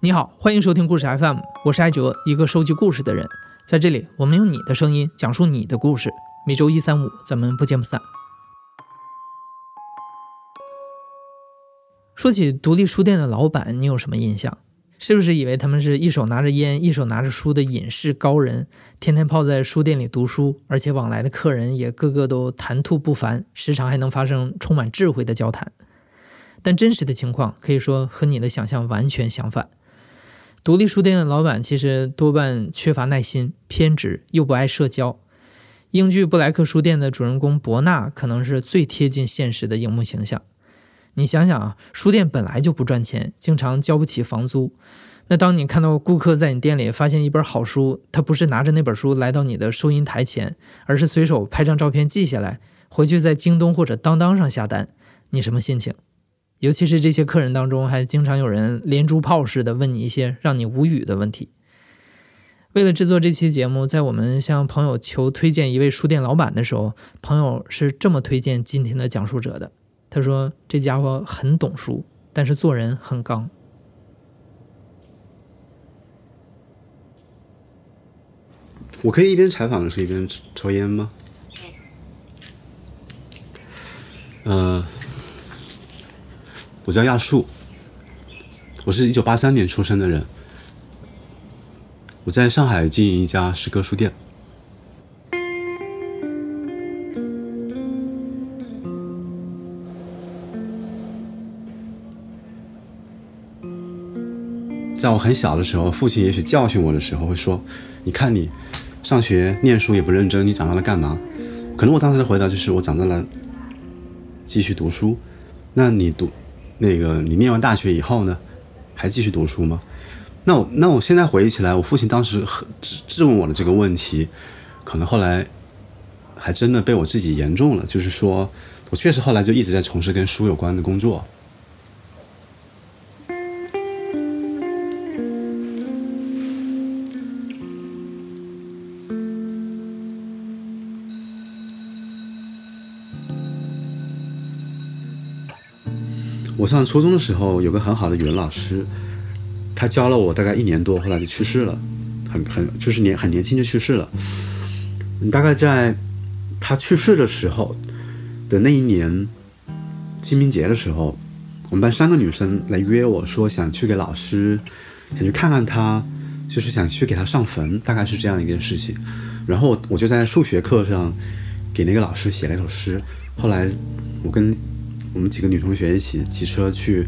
你好，欢迎收听故事 FM，我是艾哲，一个收集故事的人。在这里，我们用你的声音讲述你的故事。每周一、三、五，咱们不见不散。说起独立书店的老板，你有什么印象？是不是以为他们是一手拿着烟，一手拿着书的隐士高人，天天泡在书店里读书，而且往来的客人也个个都谈吐不凡，时常还能发生充满智慧的交谈？但真实的情况可以说和你的想象完全相反。独立书店的老板其实多半缺乏耐心、偏执又不爱社交。英剧《布莱克书店》的主人公伯纳可能是最贴近现实的荧幕形象。你想想啊，书店本来就不赚钱，经常交不起房租。那当你看到顾客在你店里发现一本好书，他不是拿着那本书来到你的收银台前，而是随手拍张照片记下来，回去在京东或者当当上下单，你什么心情？尤其是这些客人当中，还经常有人连珠炮似的问你一些让你无语的问题。为了制作这期节目，在我们向朋友求推荐一位书店老板的时候，朋友是这么推荐今天的讲述者的：他说，这家伙很懂书，但是做人很刚。我可以一边采访的时候一边抽烟吗？嗯。我叫亚树，我是一九八三年出生的人。我在上海经营一家诗歌书店。在我很小的时候，父亲也许教训我的时候会说：“你看你上学念书也不认真，你长大了干嘛？”可能我当时的回答就是：“我长大了，继续读书。”那你读？那个，你念完大学以后呢，还继续读书吗？那我那我现在回忆起来，我父亲当时质质问我的这个问题，可能后来还真的被我自己言中了。就是说我确实后来就一直在从事跟书有关的工作。我上初中的时候，有个很好的语文老师，他教了我大概一年多，后来就去世了，很很就是年很年轻就去世了。大概在他去世的时候的那一年，清明节的时候，我们班三个女生来约我说想去给老师，想去看看他，就是想去给他上坟，大概是这样一件事情。然后我就在数学课上给那个老师写了一首诗。后来我跟我们几个女同学一起骑车去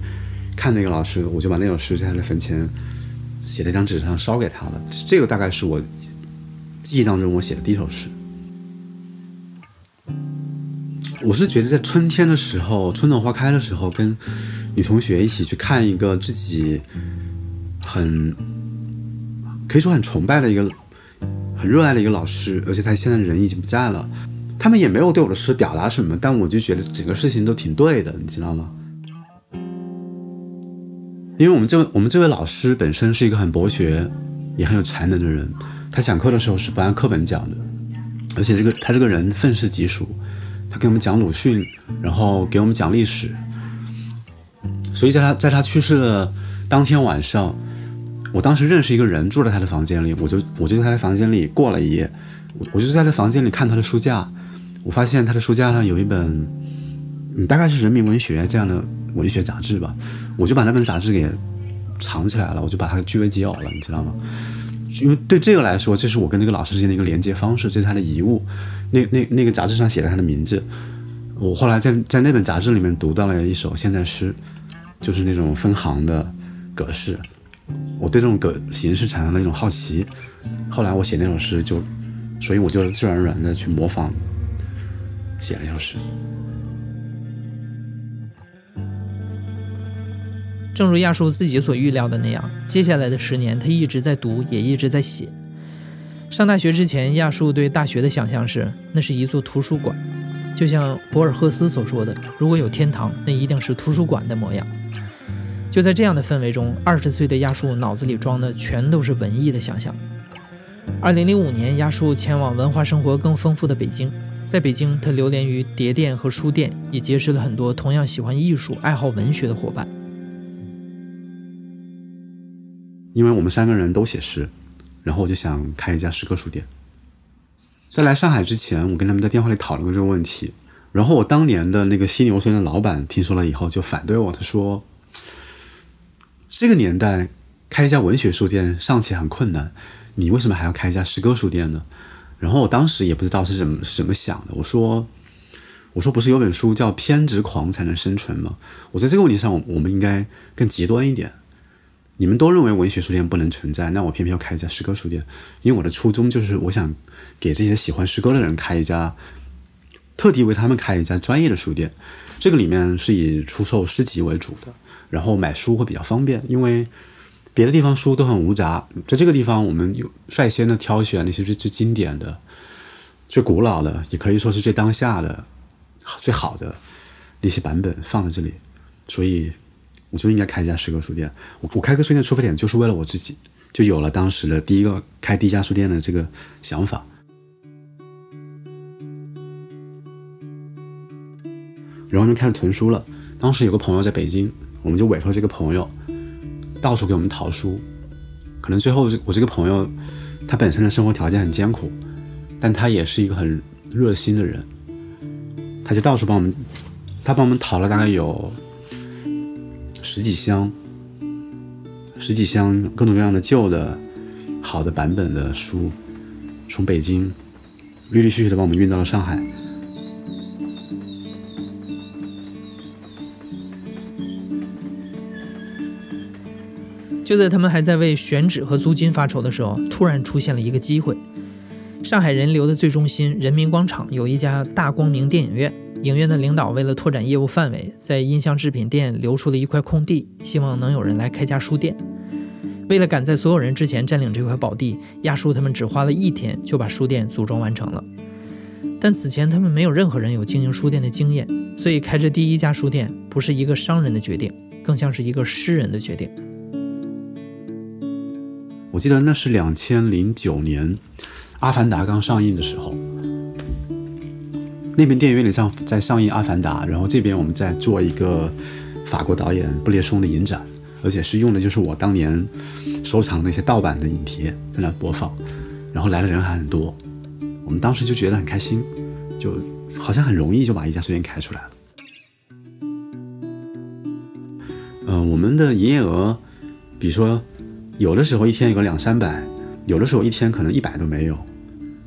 看那个老师，我就把那首诗在他的坟前写在一张纸上烧给他了。这个大概是我记忆当中我写的第一首诗。我是觉得在春天的时候，春暖花开的时候，跟女同学一起去看一个自己很可以说很崇拜的一个、很热爱的一个老师，而且他现在人已经不在了。他们也没有对我的诗表达什么，但我就觉得整个事情都挺对的，你知道吗？因为我们这位我们这位老师本身是一个很博学也很有才能的人，他讲课的时候是不按课本讲的，而且这个他这个人愤世嫉俗，他给我们讲鲁迅，然后给我们讲历史，所以在他在他去世的当天晚上，我当时认识一个人住在他的房间里，我就我就在他的房间里过了一夜，我我就在他房间里看他的书架。我发现他的书架上有一本，嗯，大概是人民文学这样的文学杂志吧，我就把那本杂志给藏起来了，我就把它据为己有了，你知道吗？因为对这个来说，这是我跟那个老师之间的一个连接方式，这是他的遗物。那那那个杂志上写了他的名字，我后来在在那本杂志里面读到了一首现代诗，就是那种分行的格式，我对这种格形式产生了一种好奇，后来我写那首诗就，所以我就自然而然的去模仿。写了一首诗。正如亚叔自己所预料的那样，接下来的十年，他一直在读，也一直在写。上大学之前，亚叔对大学的想象是，那是一座图书馆，就像博尔赫斯所说的：“如果有天堂，那一定是图书馆的模样。”就在这样的氛围中，二十岁的亚叔脑子里装的全都是文艺的想象。二零零五年，亚叔前往文化生活更丰富的北京。在北京，他流连于碟店和书店，也结识了很多同样喜欢艺术、爱好文学的伙伴。因为我们三个人都写诗，然后我就想开一家诗歌书店。在来上海之前，我跟他们在电话里讨论过这个问题。然后我当年的那个犀牛村的老板听说了以后就反对我，他说：“这个年代开一家文学书店尚且很困难，你为什么还要开一家诗歌书店呢？”然后我当时也不知道是怎么是怎么想的，我说：“我说不是有本书叫偏执狂才能生存吗？我在这个问题上，我们应该更极端一点。”你们都认为文学书店不能存在，那我偏偏要开一家诗歌书店，因为我的初衷就是我想给这些喜欢诗歌的人开一家，特地为他们开一家专业的书店。这个里面是以出售诗集为主的，然后买书会比较方便，因为别的地方书都很无杂，在这个地方我们有率先的挑选那些最最经典的、最古老的，也可以说是最当下的、最好的那些版本放在这里，所以。我就应该开一家诗歌书店。我我开个书店出发点就是为了我自己，就有了当时的第一个开第一家书店的这个想法。然后就开始囤书了。当时有个朋友在北京，我们就委托这个朋友到处给我们淘书。可能最后我这个朋友他本身的生活条件很艰苦，但他也是一个很热心的人，他就到处帮我们，他帮我们淘了大概有。十几箱，十几箱各种各样的旧的、好的版本的书，从北京陆陆续续的帮我们运到了上海。就在他们还在为选址和租金发愁的时候，突然出现了一个机会：上海人流的最中心人民广场有一家大光明电影院。影院的领导为了拓展业务范围，在音像制品店留出了一块空地，希望能有人来开家书店。为了赶在所有人之前占领这块宝地，亚叔他们只花了一天就把书店组装完成了。但此前他们没有任何人有经营书店的经验，所以开这第一家书店不是一个商人的决定，更像是一个诗人的决定。我记得那是两千零九年，《阿凡达》刚上映的时候。那边电影院里上在上映《阿凡达》，然后这边我们在做一个法国导演布列松的影展，而且是用的就是我当年收藏那些盗版的影碟在那播放，然后来的人还很多，我们当时就觉得很开心，就好像很容易就把一家书店开出来了。嗯，我们的营业额，比如说有的时候一天有个两三百，有的时候一天可能一百都没有，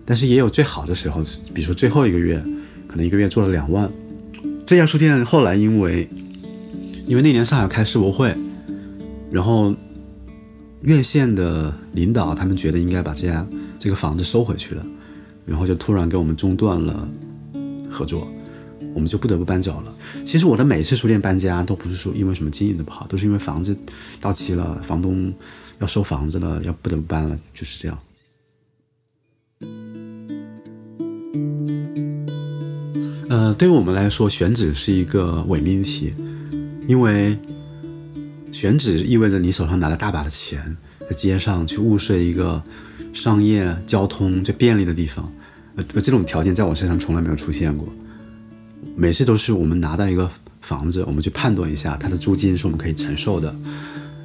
但是也有最好的时候，比如说最后一个月。可能一个月做了两万。这家书店后来因为，因为那年上海开世博会，然后院线的领导他们觉得应该把这家这个房子收回去了，然后就突然跟我们中断了合作，我们就不得不搬走了。其实我的每次书店搬家都不是说因为什么经营的不好，都是因为房子到期了，房东要收房子了，要不得不搬了，就是这样。呃，对于我们来说，选址是一个伪命题，因为选址意味着你手上拿了大把的钱，在街上去物色一个商业、交通最便利的地方。呃，这种条件在我身上从来没有出现过。每次都是我们拿到一个房子，我们去判断一下它的租金是我们可以承受的，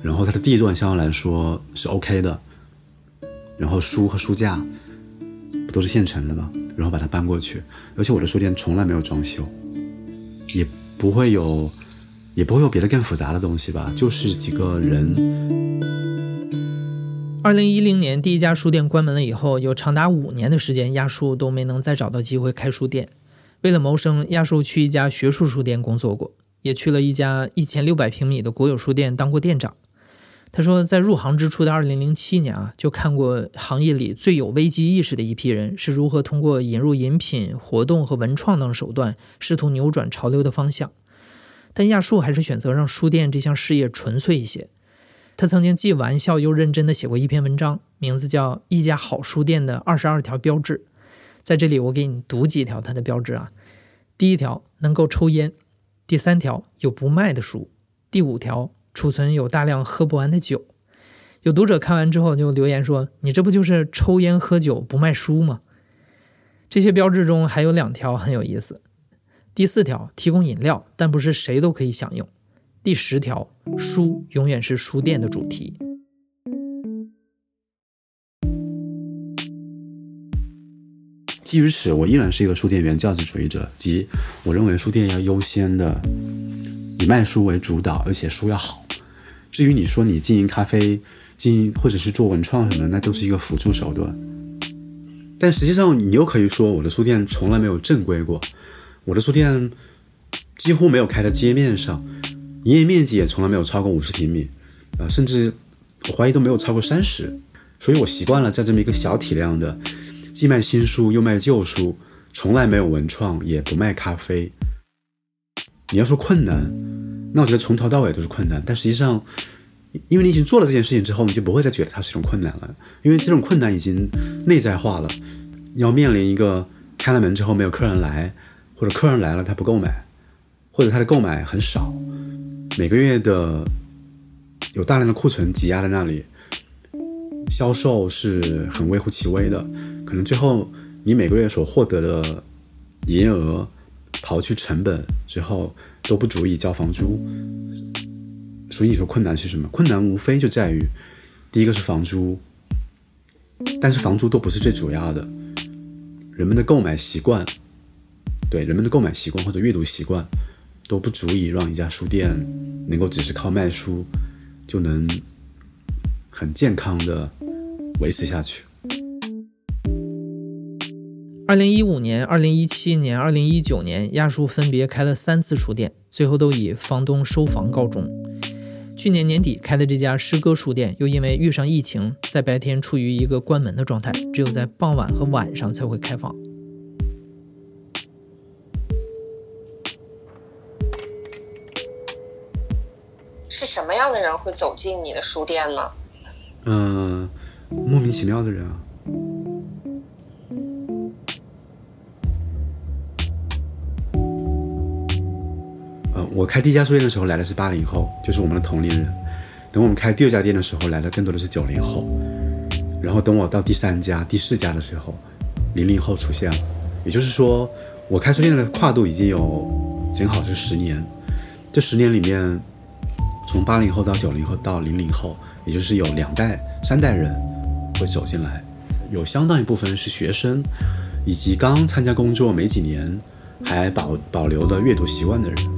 然后它的地段相对来说是 OK 的，然后书和书架不都是现成的吗？然后把它搬过去，而且我的书店从来没有装修，也不会有，也不会有别的更复杂的东西吧，就是几个人。二零一零年第一家书店关门了以后，有长达五年的时间，亚树都没能再找到机会开书店。为了谋生，亚树去一家学术书店工作过，也去了一家一千六百平米的国有书店当过店长。他说，在入行之初的二零零七年啊，就看过行业里最有危机意识的一批人是如何通过引入饮品活动和文创等手段，试图扭转潮流的方向。但亚树还是选择让书店这项事业纯粹一些。他曾经既玩笑又认真地写过一篇文章，名字叫《一家好书店的二十二条标志》。在这里，我给你读几条它的标志啊。第一条，能够抽烟；第三条，有不卖的书；第五条。储存有大量喝不完的酒。有读者看完之后就留言说，你这不就是抽烟、喝酒、不卖书吗？这些标志中还有两条很有意思。第四条，提供饮料，但不是谁都可以享用。第十条，书永远是书店的主题。基于此，我依然是一个书店原价值主义者，即我认为书店要优先的。以卖书为主导，而且书要好。至于你说你经营咖啡、经营或者是做文创什么的，那都是一个辅助手段。但实际上，你又可以说我的书店从来没有正规过，我的书店几乎没有开在街面上，营业面积也从来没有超过五十平米，啊，甚至我怀疑都没有超过三十。所以我习惯了在这么一个小体量的。既卖新书又卖旧书，从来没有文创，也不卖咖啡。你要说困难，那我觉得从头到尾都是困难。但实际上，因为你已经做了这件事情之后，你就不会再觉得它是一种困难了，因为这种困难已经内在化了。要面临一个开了门之后没有客人来，或者客人来了他不购买，或者他的购买很少，每个月的有大量的库存积压在那里，销售是很微乎其微的。可能最后你每个月所获得的营业额，刨去成本之后都不足以交房租，所以你说困难是什么？困难无非就在于，第一个是房租，但是房租都不是最主要的，人们的购买习惯，对人们的购买习惯或者阅读习惯都不足以让一家书店能够只是靠卖书就能很健康的维持下去。二零一五年、二零一七年、二零一九年，亚叔分别开了三次书店，最后都以房东收房告终。去年年底开的这家诗歌书店，又因为遇上疫情，在白天处于一个关门的状态，只有在傍晚和晚上才会开放。是什么样的人会走进你的书店呢？嗯，莫名其妙的人啊。我开第一家书店的时候来的是八零后，就是我们的同龄人。等我们开第二家店的时候，来的更多的是九零后。然后等我到第三家、第四家的时候，零零后出现了。也就是说，我开书店的跨度已经有正好是十年。这十年里面，从八零后到九零后到零零后，也就是有两代、三代人会走进来。有相当一部分是学生，以及刚参加工作没几年还保保留的阅读习惯的人。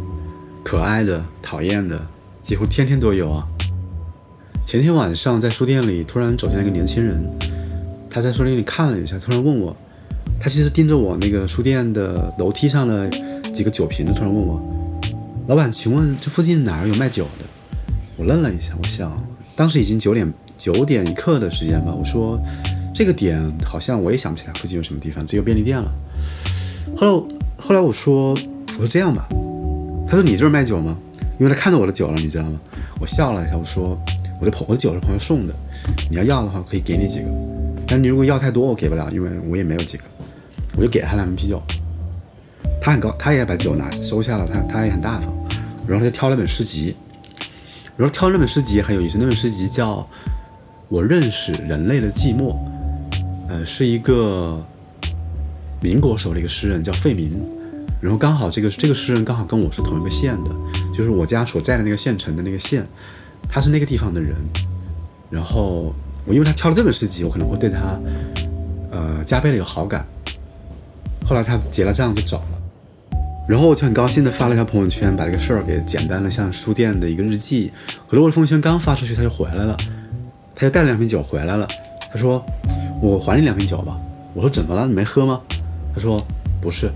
可爱的、讨厌的，几乎天天都有啊。前天晚上在书店里，突然走进来一个年轻人，他在书店里看了一下，突然问我，他其实盯着我那个书店的楼梯上的几个酒瓶子，突然问我，老板，请问这附近哪儿有卖酒的？我愣了一下，我想当时已经九点九点一刻的时间吧，我说这个点好像我也想不起来附近有什么地方，只有便利店了。后来后来我说我说这样吧。他说：“你这儿卖酒吗？因为他看到我的酒了，你知道吗？”我笑了一下，我说：“我的朋我的酒是朋友送的，你要要的话可以给你几个，但你如果要太多，我给不了，因为我也没有几个。”我就给了他两瓶啤酒，他很高，他也把酒拿收下了，他他也很大方，然后他就挑了本诗集，然后挑那本诗集很有意思，那本诗集叫《我认识人类的寂寞》，呃，是一个民国时候的一个诗人叫费明。然后刚好这个这个诗人刚好跟我是同一个县的，就是我家所在的那个县城的那个县，他是那个地方的人。然后我因为他挑了这本诗集，我可能会对他，呃，加倍的有好感。后来他结了账就走了，然后我就很高兴的发了一条朋友圈，把这个事儿给简单的像书店的一个日记。可是我的朋友圈刚发出去，他就回来了，他就带了两瓶酒回来了。他说：“我还你两瓶酒吧。”我说：“怎么了？你没喝吗？”他说：“不是。”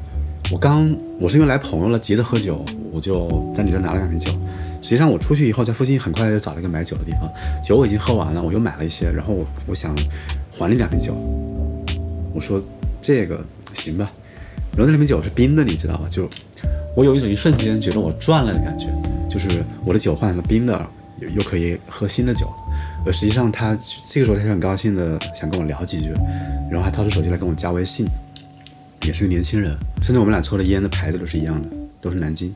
我刚，我是因为来朋友了，急着喝酒，我就在你这拿了两瓶酒。实际上我出去以后，在附近很快就找了一个买酒的地方，酒我已经喝完了，我又买了一些，然后我我想还你两瓶酒。我说这个行吧。然后那两瓶酒是冰的，你知道吗？就我有一种一瞬间觉得我赚了的感觉，就是我的酒换成了冰的，又又可以喝新的酒。而实际上他这个时候他就很高兴的想跟我聊几句，然后还掏出手机来跟我加微信。也是个年轻人，甚至我们俩抽的烟的牌子都是一样的，都是南京。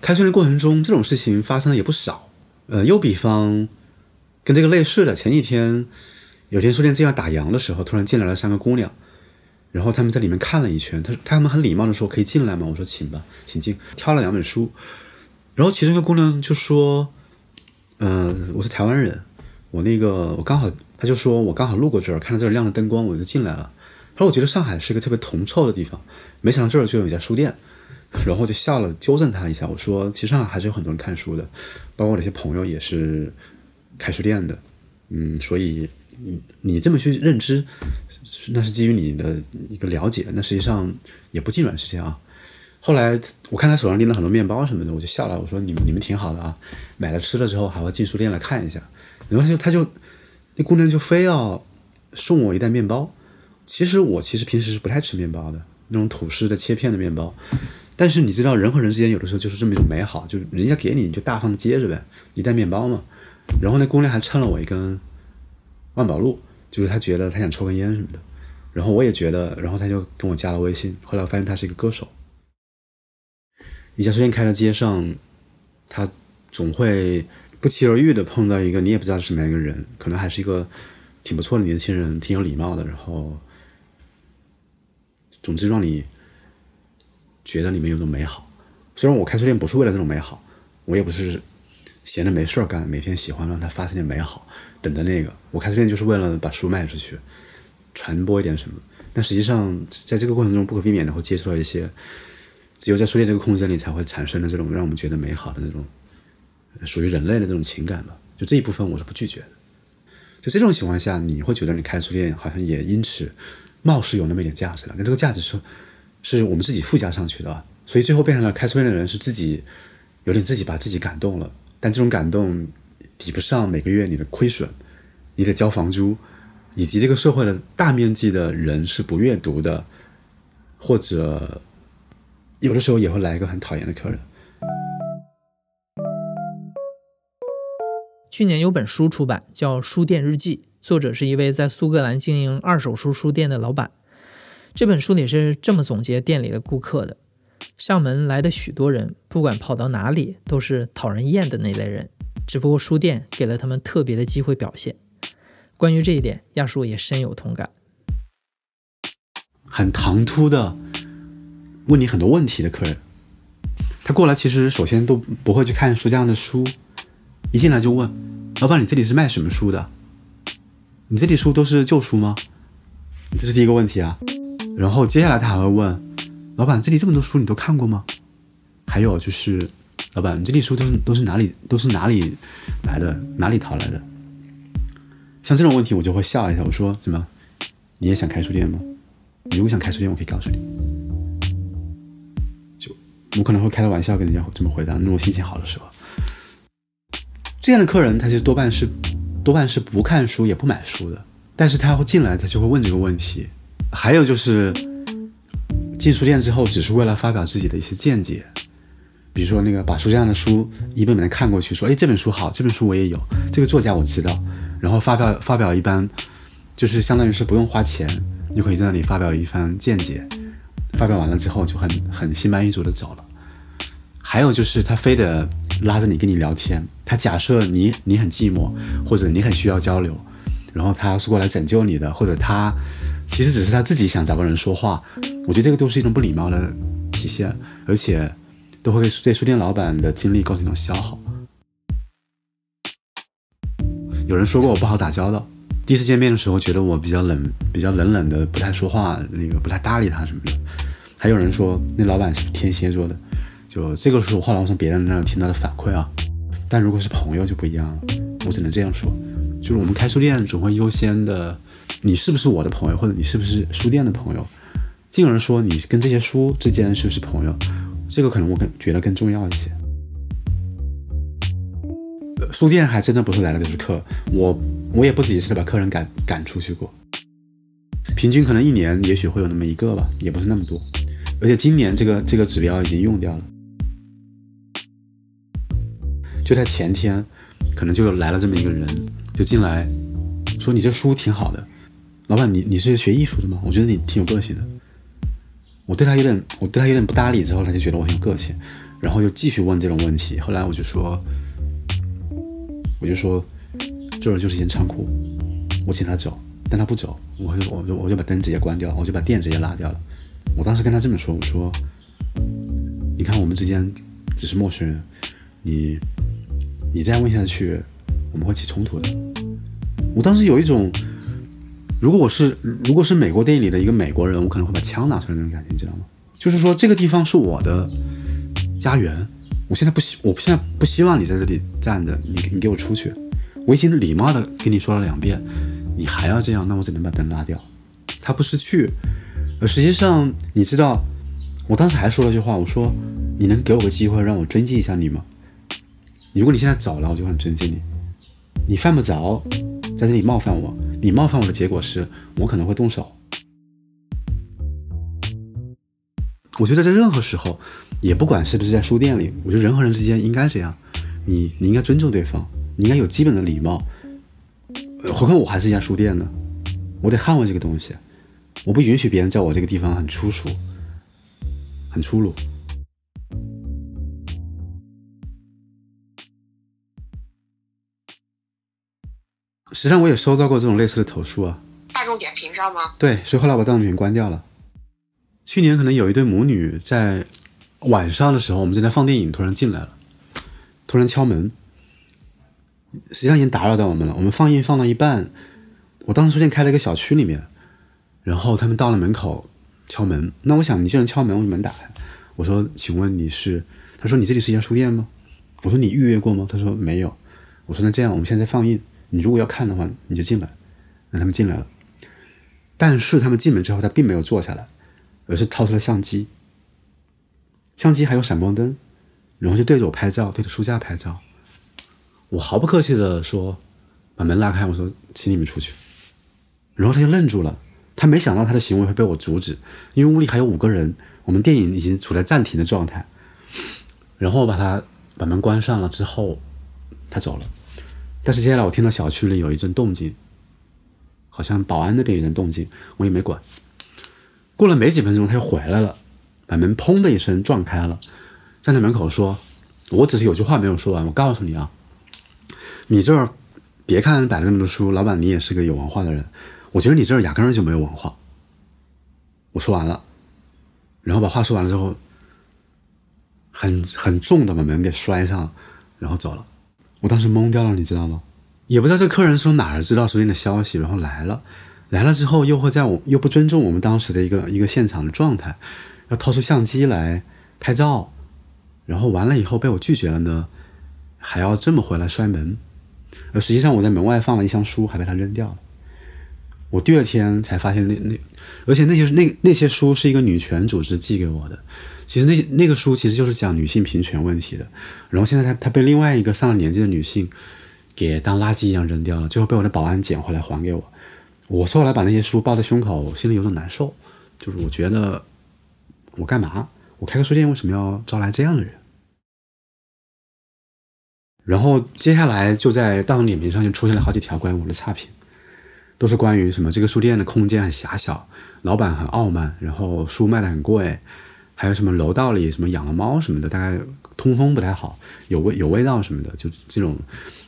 开春的过程中，这种事情发生的也不少。呃，又比方，跟这个类似的，前几天有天书店正要打烊的时候，突然进来了三个姑娘，然后他们在里面看了一圈，他他们很礼貌的说：“可以进来吗？”我说：“请吧，请进。”挑了两本书，然后其中一个姑娘就说：“嗯，我是台湾人。”我那个，我刚好他就说我刚好路过这儿，看到这儿亮着灯光，我就进来了。他说我觉得上海是一个特别铜臭的地方，没想到这儿就有一家书店。然后就笑了，纠正他一下，我说其实上海还是有很多人看书的，包括我那些朋友也是开书店的。嗯，所以你你这么去认知，那是基于你的一个了解，那实际上也不尽然是这样。后来我看他手上拎了很多面包什么的，我就笑了，我说你们你们挺好的啊，买了吃了之后还会进书店来看一下。然后他就那姑娘就非要送我一袋面包。其实我其实平时是不太吃面包的，那种吐司的切片的面包。但是你知道，人和人之间有的时候就是这么一种美好，就是人家给你，你就大方的接着呗，一袋面包嘛。然后那姑娘还蹭了我一根万宝路，就是她觉得她想抽根烟什么的。然后我也觉得，然后她就跟我加了微信。后来我发现她是一个歌手。一家书店开在街上，她总会不期而遇的碰到一个你也不知道是什么样一个人，可能还是一个挺不错的年轻人，挺有礼貌的。然后，总之让你。觉得里面有种美好，虽然我开书店不是为了这种美好，我也不是闲着没事儿干，每天喜欢让它发生点美好，等着那个。我开书店就是为了把书卖出去，传播一点什么。但实际上，在这个过程中不可避免的会接触到一些，只有在书店这个空间里才会产生的这种让我们觉得美好的那种属于人类的这种情感吧。就这一部分我是不拒绝的。就这种情况下，你会觉得你开书店好像也因此貌似有那么一点价值了。那这个价值是？是我们自己附加上去的，所以最后变成了开书店的人是自己有点自己把自己感动了，但这种感动抵不上每个月你的亏损，你得交房租，以及这个社会的大面积的人是不阅读的，或者有的时候也会来一个很讨厌的客人。去年有本书出版，叫《书店日记》，作者是一位在苏格兰经营二手书书店的老板。这本书里是这么总结店里的顾客的：上门来的许多人，不管跑到哪里，都是讨人厌的那类人。只不过书店给了他们特别的机会表现。关于这一点，亚叔也深有同感。很唐突的问你很多问题的客人，他过来其实首先都不会去看书架上的书，一进来就问：“老板，你这里是卖什么书的？你这里书都是旧书吗？”这是第一个问题啊。然后接下来他还会问，老板，这里这么多书你都看过吗？还有就是，老板，你这里书都是都是哪里都是哪里来的，哪里淘来的？像这种问题我就会笑一下，我说怎么，你也想开书店吗？你如果想开书店，我可以告诉你，就我可能会开个玩笑跟人家这么回答，那我心情好的时候。这样的客人他就多半是多半是不看书也不买书的，但是他会进来，他就会问这个问题。还有就是进书店之后，只是为了发表自己的一些见解，比如说那个把书架上的书一本本的看过去，说：“哎，这本书好，这本书我也有，这个作家我知道。”然后发表发表一般，就是相当于是不用花钱，你可以在那里发表一番见解。发表完了之后，就很很心满意足的走了。还有就是他非得拉着你跟你聊天，他假设你你很寂寞，或者你很需要交流，然后他是过来拯救你的，或者他。其实只是他自己想找个人说话，我觉得这个都是一种不礼貌的体现，而且都会对书店老板的精力构成一种消耗。有人说过我不好打交道，第一次见面的时候觉得我比较冷，比较冷冷的，不太说话，那个不太搭理他什么的。还有人说那老板是天蝎座的，就这个是我后来我从别人那听到的反馈啊。但如果是朋友就不一样了，我只能这样说，就是我们开书店总会优先的。你是不是我的朋友，或者你是不是书店的朋友？进而说你跟这些书之间是不是朋友？这个可能我更觉得更重要一些。书店还真的不是来了就是客，我我也不止一次的把客人赶赶出去过。平均可能一年也许会有那么一个吧，也不是那么多。而且今年这个这个指标已经用掉了。就在前天，可能就来了这么一个人，就进来，说你这书挺好的。老板，你你是学艺术的吗？我觉得你挺有个性的。我对他有点，我对他有点不搭理，之后他就觉得我很有个性，然后又继续问这种问题。后来我就说，我就说，这儿就是一间仓库，我请他走，但他不走，我就我就我就把灯直接关掉，我就把电直接拉掉了。我当时跟他这么说，我说，你看我们之间只是陌生人，你你这样问下去，我们会起冲突的。我当时有一种，如果我是如果是美国电影里的一个美国人，我可能会把枪拿出来那种感觉，你知道吗？就是说这个地方是我的家园，我现在不希我现在不希望你在这里站着，你你给我出去。我已经礼貌的跟你说了两遍，你还要这样，那我只能把灯拉掉。他不识趣，而实际上你知道，我当时还说了句话，我说你能给我个机会让我尊敬一下你吗？如果你现在走了，我就很尊敬你。你犯不着在这里冒犯我，你冒犯我的结果是我可能会动手。我觉得在任何时候，也不管是不是在书店里，我觉得人和人之间应该这样，你你应该尊重对方。你应该有基本的礼貌，何况我还是一家书店呢，我得捍卫这个东西，我不允许别人在我这个地方很粗俗，很粗鲁。实际上我也收到过这种类似的投诉啊。大众点评上吗？对，所以后来我把大众点评关掉了。去年可能有一对母女在晚上的时候，我们正在放电影，突然进来了，突然敲门。实际上已经打扰到我们了。我们放映放到一半，我当时书店开了一个小区里面，然后他们到了门口敲门。那我想，你既然敲门，我就门打开。我说：“请问你是？”他说：“你这里是一家书店吗？”我说：“你预约过吗？”他说：“没有。”我说：“那这样，我们现在放映，你如果要看的话，你就进来。”让他们进来了，但是他们进门之后，他并没有坐下来，而是掏出了相机，相机还有闪光灯，然后就对着我拍照，对着书架拍照。我毫不客气的说：“把门拉开。”我说：“请你们出去。”然后他就愣住了，他没想到他的行为会被我阻止，因为屋里还有五个人，我们电影已经处在暂停的状态。然后我把他把门关上了之后，他走了。但是接下来我听到小区里有一阵动静，好像保安那边有阵动静，我也没管。过了没几分钟，他又回来了，把门砰的一声撞开了，站在门口说：“我只是有句话没有说完，我告诉你啊。”你这儿别看摆了那么多书，老板你也是个有文化的人。我觉得你这儿压根儿就没有文化。我说完了，然后把话说完了之后，很很重的把门给摔上，然后走了。我当时懵掉了，你知道吗？也不知道这客人从哪儿知道书店的消息，然后来了，来了之后又会在我又不尊重我们当时的一个一个现场的状态，要掏出相机来拍照，然后完了以后被我拒绝了呢，还要这么回来摔门。而实际上，我在门外放了一箱书，还被他扔掉了。我第二天才发现，那那，而且那些那那些书是一个女权组织寄给我的。其实那那个书其实就是讲女性平权问题的。然后现在他他被另外一个上了年纪的女性给当垃圾一样扔掉了，最后被我的保安捡回来还给我。我后来把那些书抱在胸口，我心里有点难受。就是我觉得，我干嘛？我开个书店为什么要招来这样的人？然后接下来就在大众点评上就出现了好几条关于我的差评，都是关于什么这个书店的空间很狭小，老板很傲慢，然后书卖的很贵，还有什么楼道里什么养了猫什么的，大概通风不太好，有味有味道什么的，就这种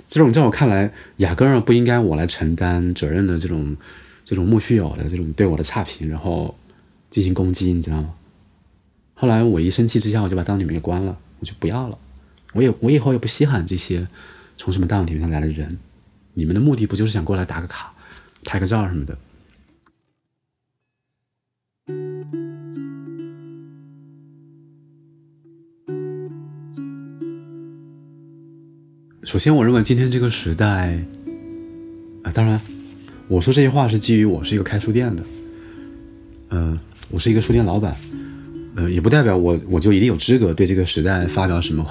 这种在我看来压根儿不应该我来承担责任的这种这种莫须有的这种对我的差评，然后进行攻击，你知道吗？后来我一生气之下，我就把档里面给关了，我就不要了。我也我以后也不稀罕这些从什么档里面来的人，你们的目的不就是想过来打个卡、拍个照什么的？首先，我认为今天这个时代，啊，当然，我说这些话是基于我是一个开书店的，嗯，我是一个书店老板，呃，也不代表我我就一定有资格对这个时代发表什么。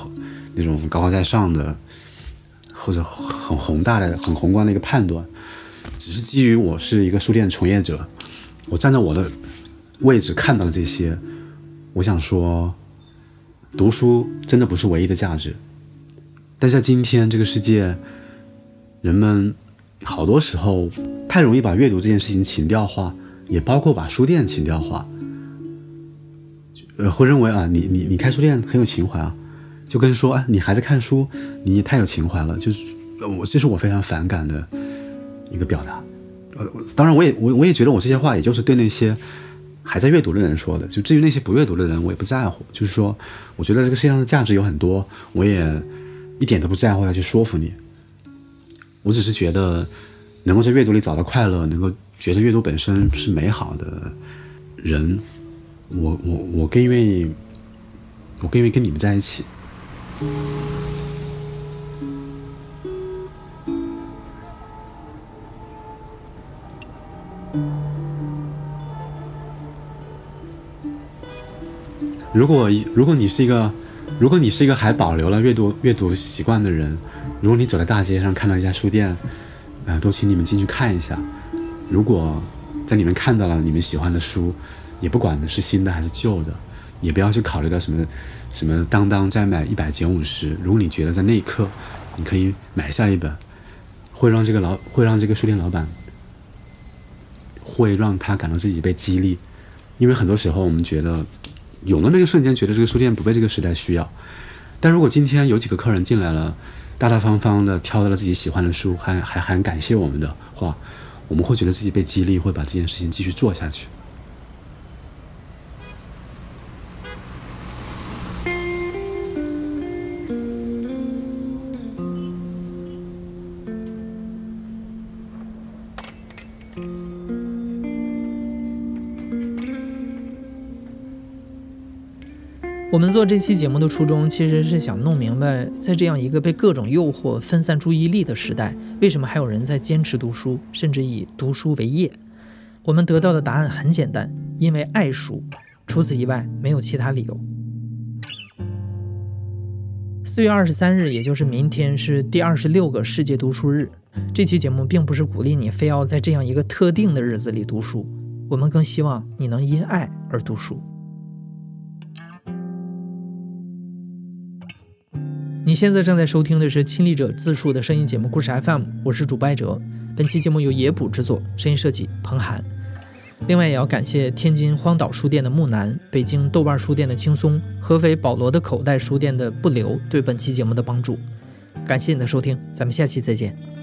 那种高高在上的，或者很宏大的、很宏观的一个判断，只是基于我是一个书店从业者，我站在我的位置看到了这些，我想说，读书真的不是唯一的价值。但在今天这个世界，人们好多时候太容易把阅读这件事情情调化，也包括把书店情调化，呃，会认为啊，你你你开书店很有情怀啊。就跟说，哎，你还在看书，你太有情怀了。就是我，这是我非常反感的一个表达。呃，当然，我也我我也觉得我这些话，也就是对那些还在阅读的人说的。就至于那些不阅读的人，我也不在乎。就是说，我觉得这个世界上的价值有很多，我也一点都不在乎要去说服你。我只是觉得，能够在阅读里找到快乐，能够觉得阅读本身是美好的人，我我我更愿意，我更愿意跟你们在一起。如果如果你是一个，如果你是一个还保留了阅读阅读习惯的人，如果你走在大街上看到一家书店，呃，都请你们进去看一下。如果在里面看到了你们喜欢的书，也不管是新的还是旧的，也不要去考虑到什么什么当当再买一百减五十。如果你觉得在那一刻你可以买下一本，会让这个老会让这个书店老板会让他感到自己被激励，因为很多时候我们觉得。有了那个瞬间，觉得这个书店不被这个时代需要。但如果今天有几个客人进来了，大大方方的挑到了自己喜欢的书，还还很感谢我们的话，我们会觉得自己被激励，会把这件事情继续做下去。我们做这期节目的初衷，其实是想弄明白，在这样一个被各种诱惑分散注意力的时代，为什么还有人在坚持读书，甚至以读书为业？我们得到的答案很简单，因为爱书，除此以外没有其他理由。四月二十三日，也就是明天，是第二十六个世界读书日。这期节目并不是鼓励你非要在这样一个特定的日子里读书，我们更希望你能因爱而读书。你现在正在收听的是亲历者自述的声音节目《故事 FM》，我是主播艾哲。本期节目由野捕制作，声音设计彭涵。另外，也要感谢天津荒岛书店的木南、北京豆瓣书店的轻松、合肥保罗的口袋书店的不留对本期节目的帮助。感谢你的收听，咱们下期再见。